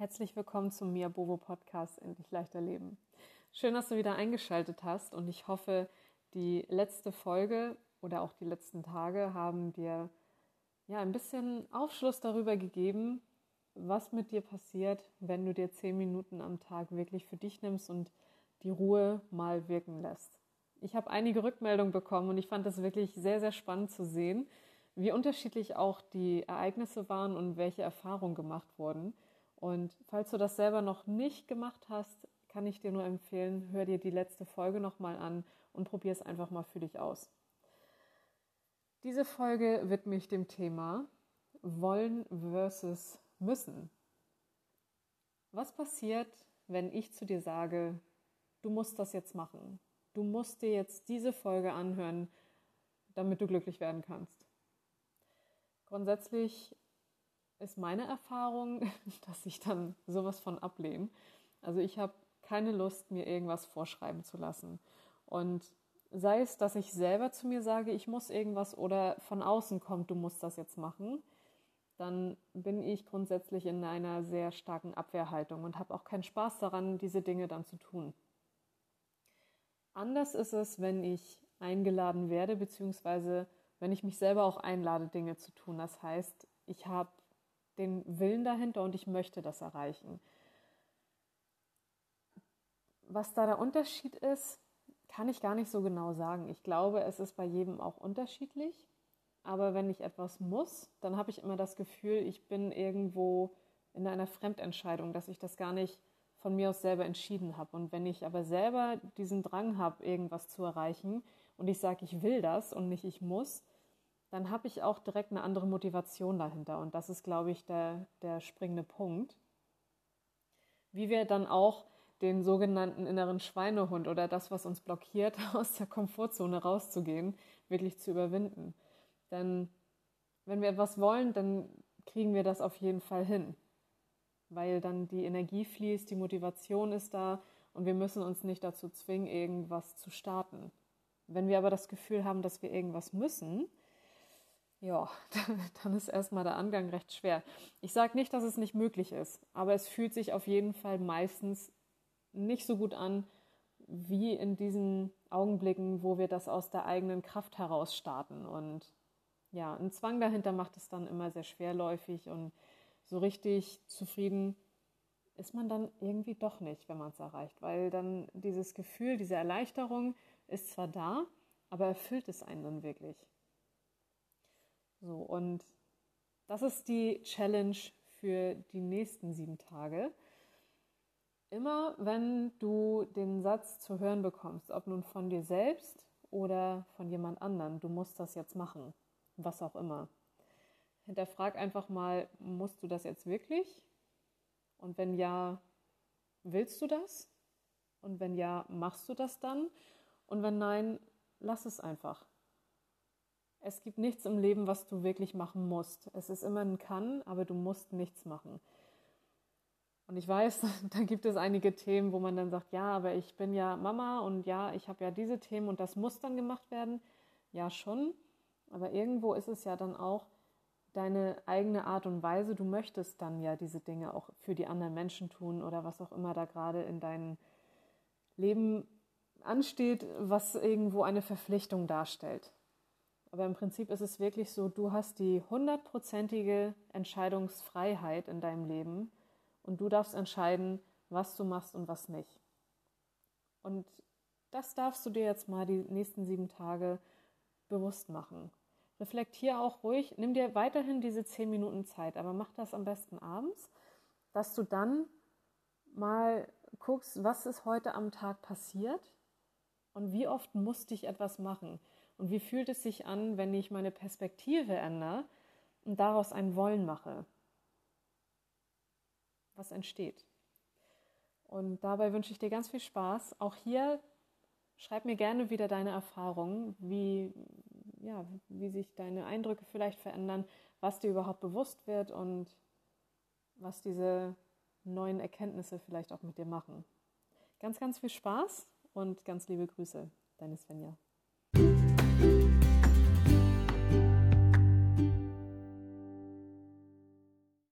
Herzlich willkommen zum Mia Bovo Podcast Endlich leichter leben. Schön, dass du wieder eingeschaltet hast und ich hoffe, die letzte Folge oder auch die letzten Tage haben dir ja ein bisschen Aufschluss darüber gegeben, was mit dir passiert, wenn du dir zehn Minuten am Tag wirklich für dich nimmst und die Ruhe mal wirken lässt. Ich habe einige Rückmeldungen bekommen und ich fand das wirklich sehr, sehr spannend zu sehen, wie unterschiedlich auch die Ereignisse waren und welche Erfahrungen gemacht wurden. Und falls du das selber noch nicht gemacht hast, kann ich dir nur empfehlen, hör dir die letzte Folge nochmal an und probier es einfach mal für dich aus. Diese Folge widme ich dem Thema wollen versus müssen. Was passiert, wenn ich zu dir sage, du musst das jetzt machen? Du musst dir jetzt diese Folge anhören, damit du glücklich werden kannst. Grundsätzlich ist meine Erfahrung, dass ich dann sowas von ablehne. Also ich habe keine Lust, mir irgendwas vorschreiben zu lassen. Und sei es, dass ich selber zu mir sage, ich muss irgendwas oder von außen kommt, du musst das jetzt machen, dann bin ich grundsätzlich in einer sehr starken Abwehrhaltung und habe auch keinen Spaß daran, diese Dinge dann zu tun. Anders ist es, wenn ich eingeladen werde, beziehungsweise wenn ich mich selber auch einlade, Dinge zu tun. Das heißt, ich habe den Willen dahinter und ich möchte das erreichen. Was da der Unterschied ist, kann ich gar nicht so genau sagen. Ich glaube, es ist bei jedem auch unterschiedlich. Aber wenn ich etwas muss, dann habe ich immer das Gefühl, ich bin irgendwo in einer Fremdentscheidung, dass ich das gar nicht von mir aus selber entschieden habe. Und wenn ich aber selber diesen Drang habe, irgendwas zu erreichen und ich sage, ich will das und nicht ich muss, dann habe ich auch direkt eine andere Motivation dahinter. Und das ist, glaube ich, der, der springende Punkt. Wie wir dann auch den sogenannten inneren Schweinehund oder das, was uns blockiert, aus der Komfortzone rauszugehen, wirklich zu überwinden. Denn wenn wir etwas wollen, dann kriegen wir das auf jeden Fall hin, weil dann die Energie fließt, die Motivation ist da und wir müssen uns nicht dazu zwingen, irgendwas zu starten. Wenn wir aber das Gefühl haben, dass wir irgendwas müssen, ja, dann ist erstmal der Angang recht schwer. Ich sage nicht, dass es nicht möglich ist, aber es fühlt sich auf jeden Fall meistens nicht so gut an, wie in diesen Augenblicken, wo wir das aus der eigenen Kraft heraus starten. Und ja, ein Zwang dahinter macht es dann immer sehr schwerläufig und so richtig zufrieden ist man dann irgendwie doch nicht, wenn man es erreicht, weil dann dieses Gefühl, diese Erleichterung ist zwar da, aber erfüllt es einen dann wirklich. So, und das ist die Challenge für die nächsten sieben Tage. Immer wenn du den Satz zu hören bekommst, ob nun von dir selbst oder von jemand anderen, du musst das jetzt machen, was auch immer. Hinterfrag einfach mal, musst du das jetzt wirklich? Und wenn ja, willst du das? Und wenn ja, machst du das dann? Und wenn nein, lass es einfach. Es gibt nichts im Leben, was du wirklich machen musst. Es ist immer ein Kann, aber du musst nichts machen. Und ich weiß, da gibt es einige Themen, wo man dann sagt, ja, aber ich bin ja Mama und ja, ich habe ja diese Themen und das muss dann gemacht werden. Ja, schon. Aber irgendwo ist es ja dann auch deine eigene Art und Weise. Du möchtest dann ja diese Dinge auch für die anderen Menschen tun oder was auch immer da gerade in deinem Leben ansteht, was irgendwo eine Verpflichtung darstellt. Aber im Prinzip ist es wirklich so, du hast die hundertprozentige Entscheidungsfreiheit in deinem Leben und du darfst entscheiden, was du machst und was nicht. Und das darfst du dir jetzt mal die nächsten sieben Tage bewusst machen. Reflektier auch ruhig, nimm dir weiterhin diese zehn Minuten Zeit, aber mach das am besten abends, dass du dann mal guckst, was ist heute am Tag passiert und wie oft musste ich etwas machen. Und wie fühlt es sich an, wenn ich meine Perspektive ändere und daraus ein Wollen mache? Was entsteht? Und dabei wünsche ich dir ganz viel Spaß. Auch hier schreib mir gerne wieder deine Erfahrungen, wie, ja, wie sich deine Eindrücke vielleicht verändern, was dir überhaupt bewusst wird und was diese neuen Erkenntnisse vielleicht auch mit dir machen. Ganz, ganz viel Spaß und ganz liebe Grüße, deine Svenja.